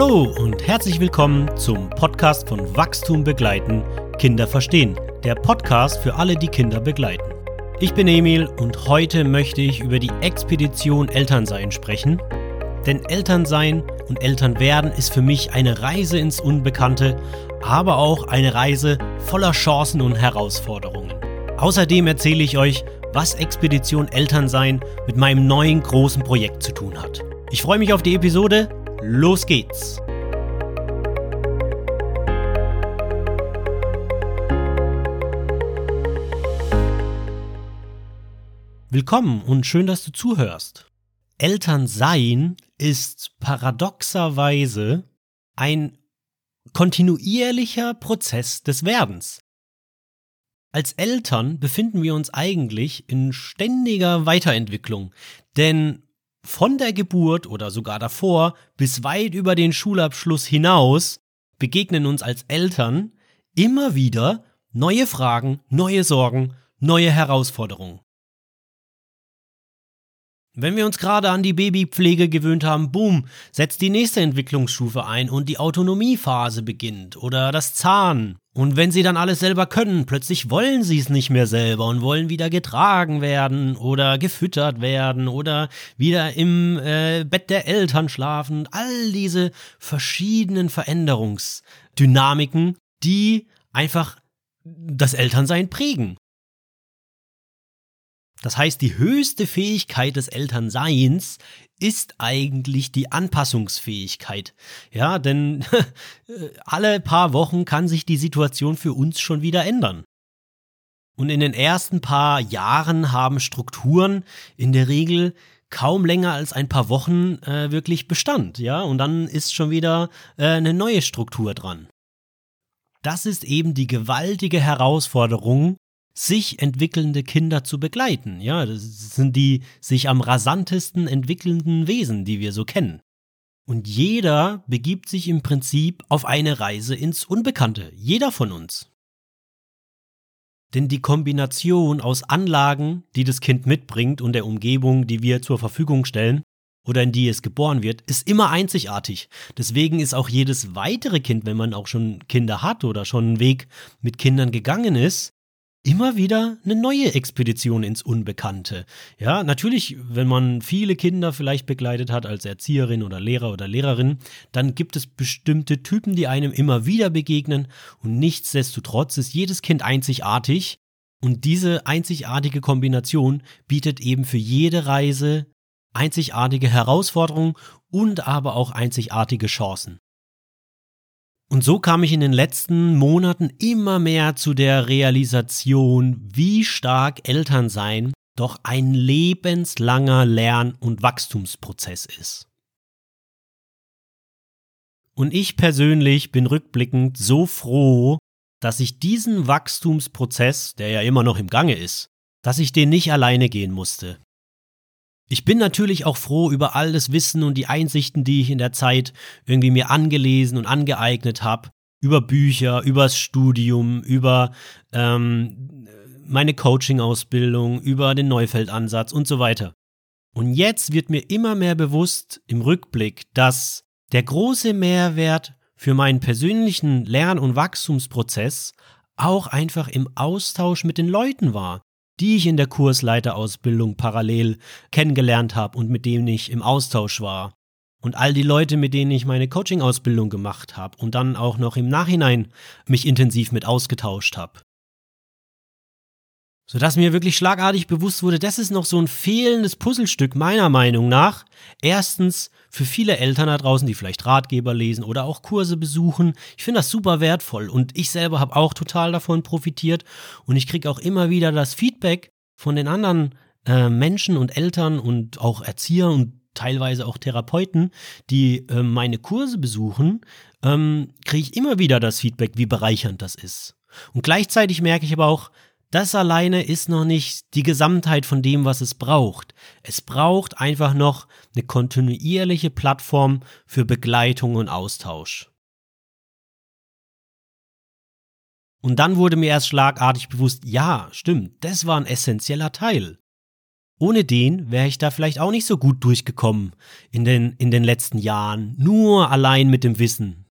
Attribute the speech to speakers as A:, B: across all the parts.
A: Hallo und herzlich willkommen zum Podcast von Wachstum begleiten, Kinder verstehen. Der Podcast für alle, die Kinder begleiten. Ich bin Emil und heute möchte ich über die Expedition Elternsein sprechen. Denn Elternsein und Elternwerden ist für mich eine Reise ins Unbekannte, aber auch eine Reise voller Chancen und Herausforderungen. Außerdem erzähle ich euch, was Expedition Elternsein mit meinem neuen großen Projekt zu tun hat. Ich freue mich auf die Episode. Los geht's! Willkommen und schön, dass du zuhörst. Elternsein ist paradoxerweise ein kontinuierlicher Prozess des Werdens. Als Eltern befinden wir uns eigentlich in ständiger Weiterentwicklung, denn von der Geburt oder sogar davor bis weit über den Schulabschluss hinaus begegnen uns als Eltern immer wieder neue Fragen, neue Sorgen, neue Herausforderungen. Wenn wir uns gerade an die Babypflege gewöhnt haben, boom, setzt die nächste Entwicklungsstufe ein und die Autonomiephase beginnt oder das Zahn. Und wenn sie dann alles selber können, plötzlich wollen sie es nicht mehr selber und wollen wieder getragen werden oder gefüttert werden oder wieder im äh, Bett der Eltern schlafen. All diese verschiedenen Veränderungsdynamiken, die einfach das Elternsein prägen. Das heißt, die höchste Fähigkeit des Elternseins ist eigentlich die Anpassungsfähigkeit. Ja, denn alle paar Wochen kann sich die Situation für uns schon wieder ändern. Und in den ersten paar Jahren haben Strukturen in der Regel kaum länger als ein paar Wochen äh, wirklich Bestand, ja, und dann ist schon wieder äh, eine neue Struktur dran. Das ist eben die gewaltige Herausforderung, sich entwickelnde Kinder zu begleiten. Ja, das sind die sich am rasantesten entwickelnden Wesen, die wir so kennen. Und jeder begibt sich im Prinzip auf eine Reise ins Unbekannte. Jeder von uns. Denn die Kombination aus Anlagen, die das Kind mitbringt und der Umgebung, die wir zur Verfügung stellen oder in die es geboren wird, ist immer einzigartig. Deswegen ist auch jedes weitere Kind, wenn man auch schon Kinder hat oder schon einen Weg mit Kindern gegangen ist, immer wieder eine neue Expedition ins Unbekannte. Ja, natürlich, wenn man viele Kinder vielleicht begleitet hat als Erzieherin oder Lehrer oder Lehrerin, dann gibt es bestimmte Typen, die einem immer wieder begegnen und nichtsdestotrotz ist jedes Kind einzigartig und diese einzigartige Kombination bietet eben für jede Reise einzigartige Herausforderungen und aber auch einzigartige Chancen. Und so kam ich in den letzten Monaten immer mehr zu der Realisation, wie stark Elternsein doch ein lebenslanger Lern- und Wachstumsprozess ist. Und ich persönlich bin rückblickend so froh, dass ich diesen Wachstumsprozess, der ja immer noch im Gange ist, dass ich den nicht alleine gehen musste. Ich bin natürlich auch froh über all das Wissen und die Einsichten, die ich in der Zeit irgendwie mir angelesen und angeeignet habe, über Bücher, übers Studium, über ähm, meine Coaching-Ausbildung, über den Neufeldansatz und so weiter. Und jetzt wird mir immer mehr bewusst im Rückblick, dass der große Mehrwert für meinen persönlichen Lern- und Wachstumsprozess auch einfach im Austausch mit den Leuten war, die ich in der Kursleiterausbildung parallel kennengelernt habe und mit denen ich im Austausch war. Und all die Leute, mit denen ich meine Coaching-Ausbildung gemacht habe und dann auch noch im Nachhinein mich intensiv mit ausgetauscht habe sodass mir wirklich schlagartig bewusst wurde, das ist noch so ein fehlendes Puzzlestück meiner Meinung nach. Erstens für viele Eltern da draußen, die vielleicht Ratgeber lesen oder auch Kurse besuchen. Ich finde das super wertvoll und ich selber habe auch total davon profitiert und ich kriege auch immer wieder das Feedback von den anderen äh, Menschen und Eltern und auch Erzieher und teilweise auch Therapeuten, die äh, meine Kurse besuchen, ähm, kriege ich immer wieder das Feedback, wie bereichernd das ist. Und gleichzeitig merke ich aber auch, das alleine ist noch nicht die Gesamtheit von dem, was es braucht. Es braucht einfach noch eine kontinuierliche Plattform für Begleitung und Austausch. Und dann wurde mir erst schlagartig bewusst, ja, stimmt, das war ein essentieller Teil. Ohne den wäre ich da vielleicht auch nicht so gut durchgekommen in den, in den letzten Jahren. Nur allein mit dem Wissen.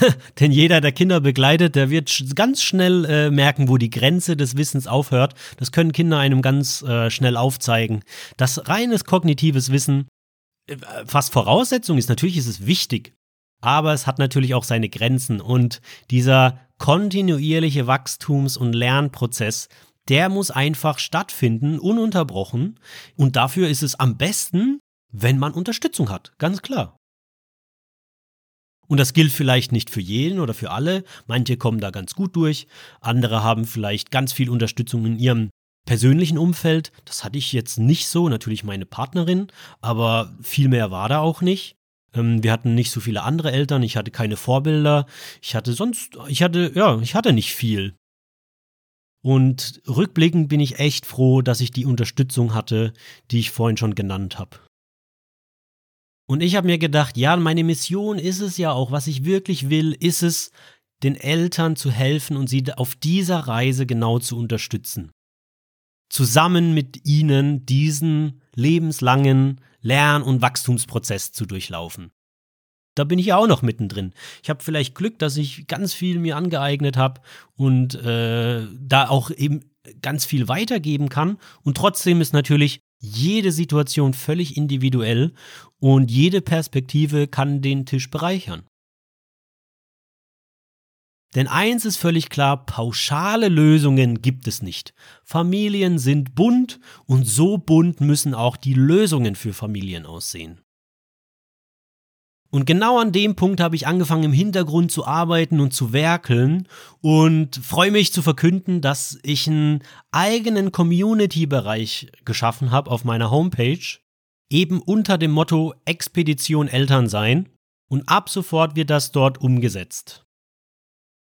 A: Denn jeder, der Kinder begleitet, der wird ganz schnell äh, merken, wo die Grenze des Wissens aufhört. Das können Kinder einem ganz äh, schnell aufzeigen. Das reines kognitives Wissen, äh, fast Voraussetzung ist, natürlich ist es wichtig, aber es hat natürlich auch seine Grenzen. Und dieser kontinuierliche Wachstums- und Lernprozess, der muss einfach stattfinden, ununterbrochen. Und dafür ist es am besten, wenn man Unterstützung hat, ganz klar. Und das gilt vielleicht nicht für jeden oder für alle. Manche kommen da ganz gut durch. Andere haben vielleicht ganz viel Unterstützung in ihrem persönlichen Umfeld. Das hatte ich jetzt nicht so. Natürlich meine Partnerin, aber viel mehr war da auch nicht. Ähm, wir hatten nicht so viele andere Eltern. Ich hatte keine Vorbilder. Ich hatte sonst, ich hatte, ja, ich hatte nicht viel. Und rückblickend bin ich echt froh, dass ich die Unterstützung hatte, die ich vorhin schon genannt habe. Und ich habe mir gedacht, ja, meine Mission ist es ja auch, was ich wirklich will, ist es, den Eltern zu helfen und sie auf dieser Reise genau zu unterstützen. Zusammen mit ihnen diesen lebenslangen Lern- und Wachstumsprozess zu durchlaufen. Da bin ich ja auch noch mittendrin. Ich habe vielleicht Glück, dass ich ganz viel mir angeeignet habe und äh, da auch eben ganz viel weitergeben kann. Und trotzdem ist natürlich jede Situation völlig individuell und jede Perspektive kann den Tisch bereichern. Denn eins ist völlig klar, pauschale Lösungen gibt es nicht. Familien sind bunt und so bunt müssen auch die Lösungen für Familien aussehen. Und genau an dem Punkt habe ich angefangen, im Hintergrund zu arbeiten und zu werkeln und freue mich zu verkünden, dass ich einen eigenen Community-Bereich geschaffen habe auf meiner Homepage, eben unter dem Motto Expedition Eltern sein. Und ab sofort wird das dort umgesetzt.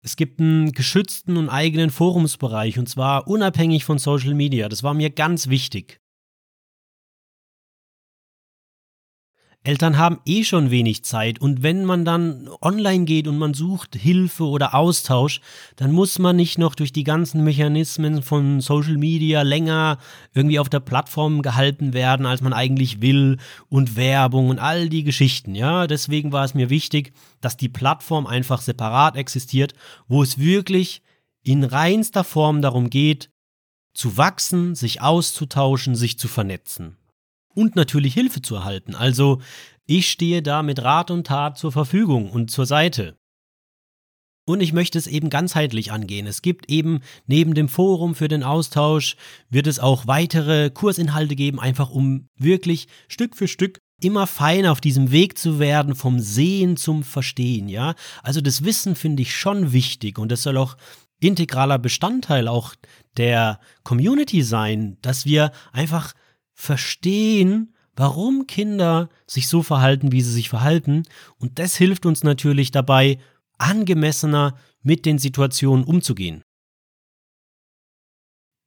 A: Es gibt einen geschützten und eigenen Forumsbereich und zwar unabhängig von Social Media. Das war mir ganz wichtig. Eltern haben eh schon wenig Zeit und wenn man dann online geht und man sucht Hilfe oder Austausch, dann muss man nicht noch durch die ganzen Mechanismen von Social Media länger irgendwie auf der Plattform gehalten werden, als man eigentlich will und Werbung und all die Geschichten, ja. Deswegen war es mir wichtig, dass die Plattform einfach separat existiert, wo es wirklich in reinster Form darum geht, zu wachsen, sich auszutauschen, sich zu vernetzen und natürlich Hilfe zu erhalten. Also ich stehe da mit Rat und Tat zur Verfügung und zur Seite. Und ich möchte es eben ganzheitlich angehen. Es gibt eben neben dem Forum für den Austausch, wird es auch weitere Kursinhalte geben, einfach um wirklich Stück für Stück immer feiner auf diesem Weg zu werden, vom Sehen zum Verstehen, ja. Also das Wissen finde ich schon wichtig und das soll auch integraler Bestandteil auch der Community sein, dass wir einfach verstehen, warum Kinder sich so verhalten, wie sie sich verhalten. Und das hilft uns natürlich dabei, angemessener mit den Situationen umzugehen.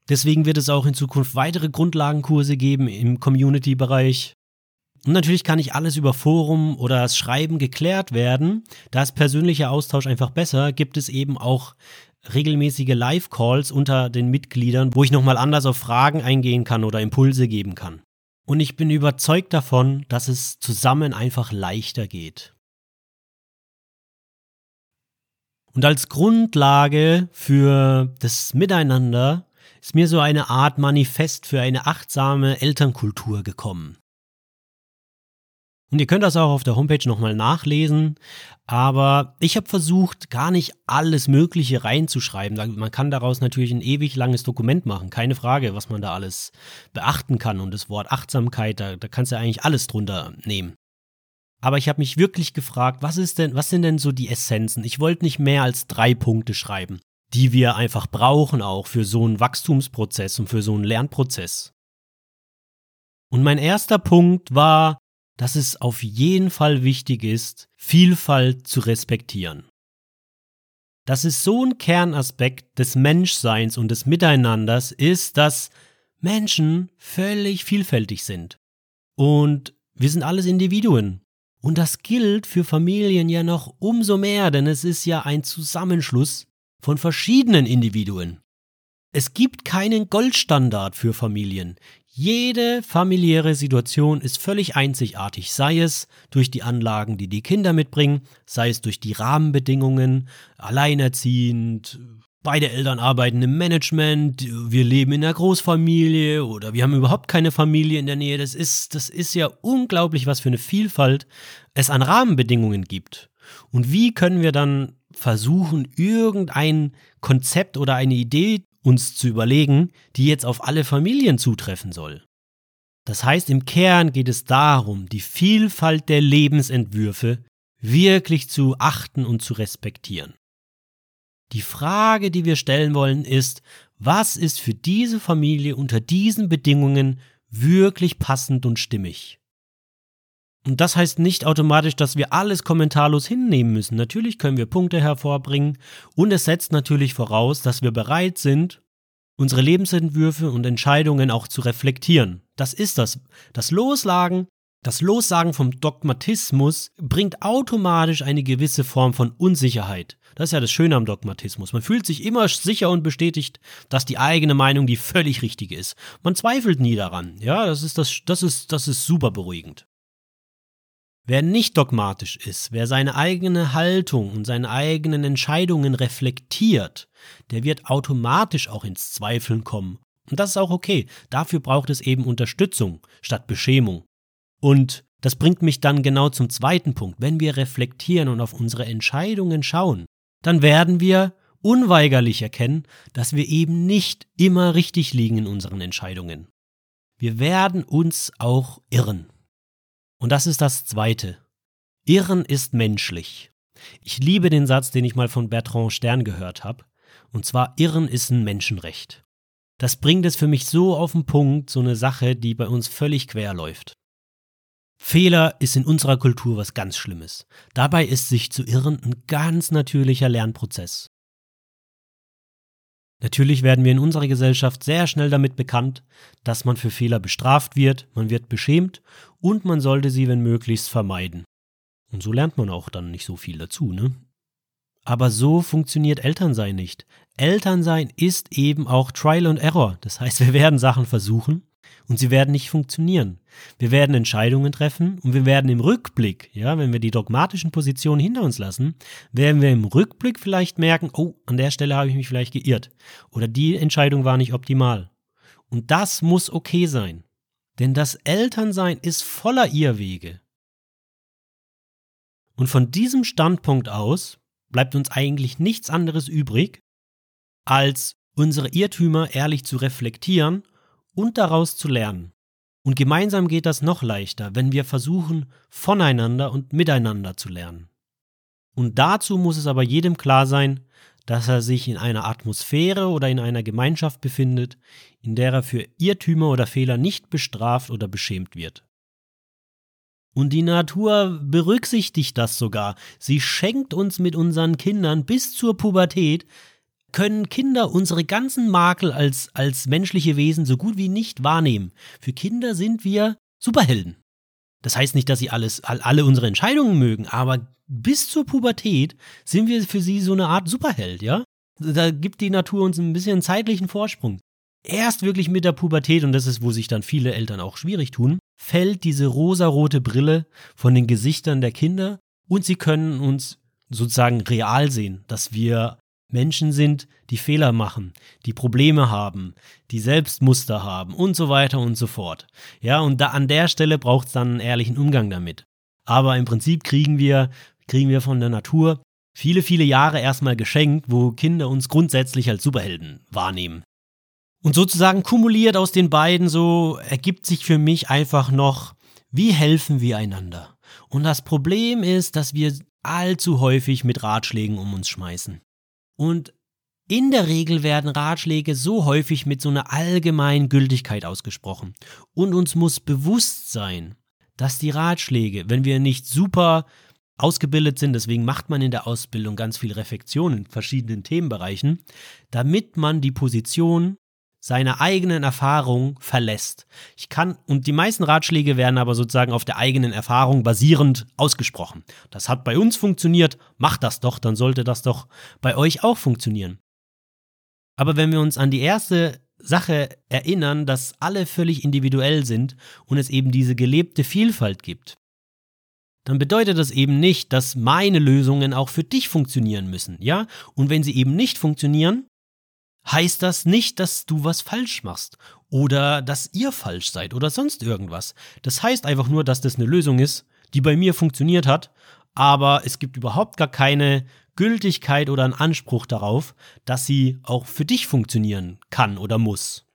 A: Deswegen wird es auch in Zukunft weitere Grundlagenkurse geben im Community-Bereich. Und natürlich kann nicht alles über Forum oder das Schreiben geklärt werden. Da ist persönlicher Austausch einfach besser, gibt es eben auch regelmäßige Live-Calls unter den Mitgliedern, wo ich nochmal anders auf Fragen eingehen kann oder Impulse geben kann. Und ich bin überzeugt davon, dass es zusammen einfach leichter geht. Und als Grundlage für das Miteinander ist mir so eine Art Manifest für eine achtsame Elternkultur gekommen. Und ihr könnt das auch auf der Homepage nochmal nachlesen. Aber ich habe versucht, gar nicht alles Mögliche reinzuschreiben. Man kann daraus natürlich ein ewig langes Dokument machen. Keine Frage, was man da alles beachten kann. Und das Wort Achtsamkeit, da, da kannst du eigentlich alles drunter nehmen. Aber ich habe mich wirklich gefragt, was ist denn, was sind denn so die Essenzen? Ich wollte nicht mehr als drei Punkte schreiben, die wir einfach brauchen auch für so einen Wachstumsprozess und für so einen Lernprozess. Und mein erster Punkt war, dass es auf jeden Fall wichtig ist, Vielfalt zu respektieren. Das ist so ein Kernaspekt des Menschseins und des Miteinanders ist, dass Menschen völlig vielfältig sind. Und wir sind alles Individuen. Und das gilt für Familien ja noch umso mehr, denn es ist ja ein Zusammenschluss von verschiedenen Individuen. Es gibt keinen Goldstandard für Familien. Jede familiäre Situation ist völlig einzigartig, sei es durch die Anlagen, die die Kinder mitbringen, sei es durch die Rahmenbedingungen, alleinerziehend, beide Eltern arbeiten im Management, wir leben in einer Großfamilie oder wir haben überhaupt keine Familie in der Nähe. Das ist, das ist ja unglaublich, was für eine Vielfalt es an Rahmenbedingungen gibt. Und wie können wir dann versuchen, irgendein Konzept oder eine Idee uns zu überlegen, die jetzt auf alle Familien zutreffen soll. Das heißt, im Kern geht es darum, die Vielfalt der Lebensentwürfe wirklich zu achten und zu respektieren. Die Frage, die wir stellen wollen, ist, was ist für diese Familie unter diesen Bedingungen wirklich passend und stimmig? Und das heißt nicht automatisch, dass wir alles kommentarlos hinnehmen müssen. Natürlich können wir Punkte hervorbringen und es setzt natürlich voraus, dass wir bereit sind, unsere Lebensentwürfe und Entscheidungen auch zu reflektieren. Das ist das. Das Loslagen, das Lossagen vom Dogmatismus bringt automatisch eine gewisse Form von Unsicherheit. Das ist ja das Schöne am Dogmatismus. Man fühlt sich immer sicher und bestätigt, dass die eigene Meinung die völlig richtige ist. Man zweifelt nie daran. Ja, das ist das, das ist, das ist super beruhigend. Wer nicht dogmatisch ist, wer seine eigene Haltung und seine eigenen Entscheidungen reflektiert, der wird automatisch auch ins Zweifeln kommen. Und das ist auch okay. Dafür braucht es eben Unterstützung statt Beschämung. Und das bringt mich dann genau zum zweiten Punkt. Wenn wir reflektieren und auf unsere Entscheidungen schauen, dann werden wir unweigerlich erkennen, dass wir eben nicht immer richtig liegen in unseren Entscheidungen. Wir werden uns auch irren. Und das ist das Zweite. Irren ist menschlich. Ich liebe den Satz, den ich mal von Bertrand Stern gehört habe. Und zwar, Irren ist ein Menschenrecht. Das bringt es für mich so auf den Punkt, so eine Sache, die bei uns völlig quer läuft. Fehler ist in unserer Kultur was ganz Schlimmes. Dabei ist sich zu irren ein ganz natürlicher Lernprozess. Natürlich werden wir in unserer Gesellschaft sehr schnell damit bekannt, dass man für Fehler bestraft wird, man wird beschämt und man sollte sie, wenn möglichst, vermeiden. Und so lernt man auch dann nicht so viel dazu, ne? Aber so funktioniert Elternsein nicht. Elternsein ist eben auch Trial and Error. Das heißt, wir werden Sachen versuchen und sie werden nicht funktionieren. Wir werden Entscheidungen treffen und wir werden im Rückblick, ja, wenn wir die dogmatischen Positionen hinter uns lassen, werden wir im Rückblick vielleicht merken, oh, an der Stelle habe ich mich vielleicht geirrt oder die Entscheidung war nicht optimal. Und das muss okay sein. Denn das Elternsein ist voller Irrwege. Und von diesem Standpunkt aus bleibt uns eigentlich nichts anderes übrig, als unsere Irrtümer ehrlich zu reflektieren und daraus zu lernen. Und gemeinsam geht das noch leichter, wenn wir versuchen, voneinander und miteinander zu lernen. Und dazu muss es aber jedem klar sein, dass er sich in einer Atmosphäre oder in einer Gemeinschaft befindet, in der er für Irrtümer oder Fehler nicht bestraft oder beschämt wird. Und die Natur berücksichtigt das sogar. Sie schenkt uns mit unseren Kindern bis zur Pubertät können Kinder unsere ganzen Makel als, als menschliche Wesen so gut wie nicht wahrnehmen. Für Kinder sind wir Superhelden. Das heißt nicht, dass sie alles, alle unsere Entscheidungen mögen, aber bis zur Pubertät sind wir für sie so eine Art Superheld, ja? Da gibt die Natur uns ein bisschen zeitlichen Vorsprung. Erst wirklich mit der Pubertät, und das ist, wo sich dann viele Eltern auch schwierig tun, fällt diese rosarote Brille von den Gesichtern der Kinder und sie können uns sozusagen real sehen, dass wir Menschen sind, die Fehler machen, die Probleme haben, die Selbstmuster haben und so weiter und so fort. Ja, und da an der Stelle braucht es dann einen ehrlichen Umgang damit. Aber im Prinzip kriegen wir, kriegen wir von der Natur viele, viele Jahre erstmal geschenkt, wo Kinder uns grundsätzlich als Superhelden wahrnehmen. Und sozusagen kumuliert aus den beiden so ergibt sich für mich einfach noch, wie helfen wir einander? Und das Problem ist, dass wir allzu häufig mit Ratschlägen um uns schmeißen. Und in der Regel werden Ratschläge so häufig mit so einer allgemeinen Gültigkeit ausgesprochen. Und uns muss bewusst sein, dass die Ratschläge, wenn wir nicht super ausgebildet sind, deswegen macht man in der Ausbildung ganz viel Reflexion in verschiedenen Themenbereichen, damit man die Position seiner eigenen Erfahrung verlässt. Ich kann, und die meisten Ratschläge werden aber sozusagen auf der eigenen Erfahrung basierend ausgesprochen. Das hat bei uns funktioniert, macht das doch, dann sollte das doch bei euch auch funktionieren. Aber wenn wir uns an die erste Sache erinnern, dass alle völlig individuell sind und es eben diese gelebte Vielfalt gibt, dann bedeutet das eben nicht, dass meine Lösungen auch für dich funktionieren müssen, ja? Und wenn sie eben nicht funktionieren, heißt das nicht, dass du was falsch machst oder dass ihr falsch seid oder sonst irgendwas. Das heißt einfach nur, dass das eine Lösung ist, die bei mir funktioniert hat, aber es gibt überhaupt gar keine Gültigkeit oder einen Anspruch darauf, dass sie auch für dich funktionieren kann oder muss.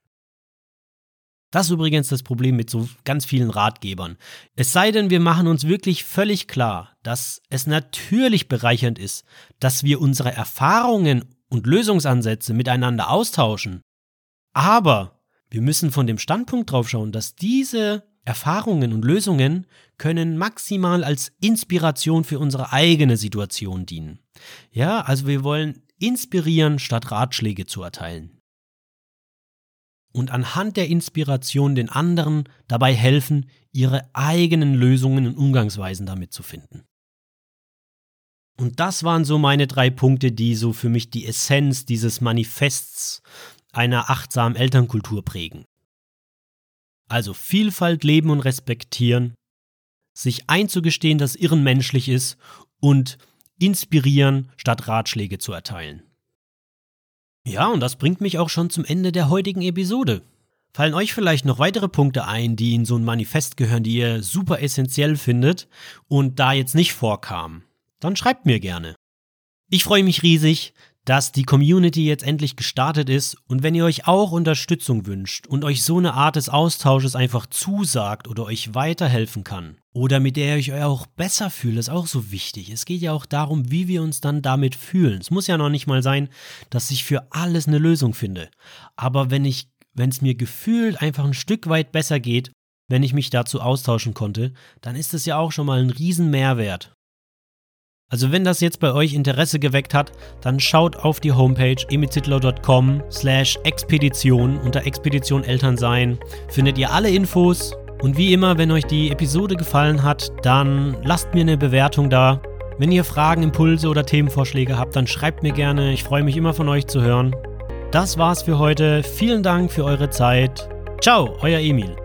A: Das ist übrigens das Problem mit so ganz vielen Ratgebern. Es sei denn, wir machen uns wirklich völlig klar, dass es natürlich bereichernd ist, dass wir unsere Erfahrungen und Lösungsansätze miteinander austauschen. Aber wir müssen von dem Standpunkt drauf schauen, dass diese Erfahrungen und Lösungen können maximal als Inspiration für unsere eigene Situation dienen. Ja, also wir wollen inspirieren, statt Ratschläge zu erteilen. Und anhand der Inspiration den anderen dabei helfen, ihre eigenen Lösungen und Umgangsweisen damit zu finden. Und das waren so meine drei Punkte, die so für mich die Essenz dieses Manifests einer achtsamen Elternkultur prägen. Also Vielfalt leben und respektieren, sich einzugestehen, dass Irren menschlich ist und inspirieren, statt Ratschläge zu erteilen. Ja, und das bringt mich auch schon zum Ende der heutigen Episode. Fallen euch vielleicht noch weitere Punkte ein, die in so ein Manifest gehören, die ihr super essentiell findet und da jetzt nicht vorkamen? Dann schreibt mir gerne. Ich freue mich riesig, dass die Community jetzt endlich gestartet ist und wenn ihr euch auch Unterstützung wünscht und euch so eine Art des Austausches einfach zusagt oder euch weiterhelfen kann oder mit der ihr euch auch besser fühlt, ist auch so wichtig. Es geht ja auch darum, wie wir uns dann damit fühlen. Es muss ja noch nicht mal sein, dass ich für alles eine Lösung finde. Aber wenn ich, wenn es mir gefühlt einfach ein Stück weit besser geht, wenn ich mich dazu austauschen konnte, dann ist es ja auch schon mal ein riesen Mehrwert. Also wenn das jetzt bei euch Interesse geweckt hat, dann schaut auf die Homepage emizitler.com slash Expedition. Unter Expedition Elternsein findet ihr alle Infos. Und wie immer, wenn euch die Episode gefallen hat, dann lasst mir eine Bewertung da. Wenn ihr Fragen, Impulse oder Themenvorschläge habt, dann schreibt mir gerne. Ich freue mich immer von euch zu hören. Das war's für heute. Vielen Dank für eure Zeit. Ciao, euer Emil.